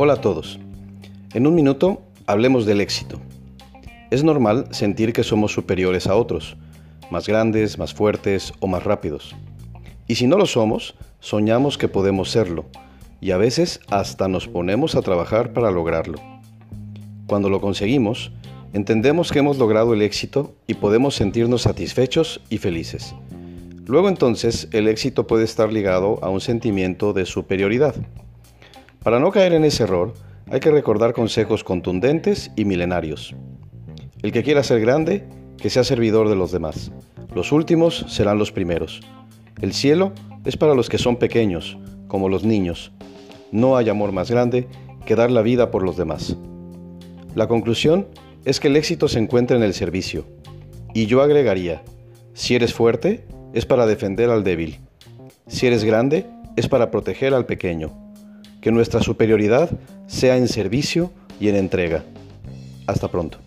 Hola a todos. En un minuto hablemos del éxito. Es normal sentir que somos superiores a otros, más grandes, más fuertes o más rápidos. Y si no lo somos, soñamos que podemos serlo, y a veces hasta nos ponemos a trabajar para lograrlo. Cuando lo conseguimos, entendemos que hemos logrado el éxito y podemos sentirnos satisfechos y felices. Luego entonces el éxito puede estar ligado a un sentimiento de superioridad. Para no caer en ese error, hay que recordar consejos contundentes y milenarios. El que quiera ser grande, que sea servidor de los demás. Los últimos serán los primeros. El cielo es para los que son pequeños, como los niños. No hay amor más grande que dar la vida por los demás. La conclusión es que el éxito se encuentra en el servicio. Y yo agregaría, si eres fuerte, es para defender al débil. Si eres grande, es para proteger al pequeño que nuestra superioridad sea en servicio y en entrega. Hasta pronto.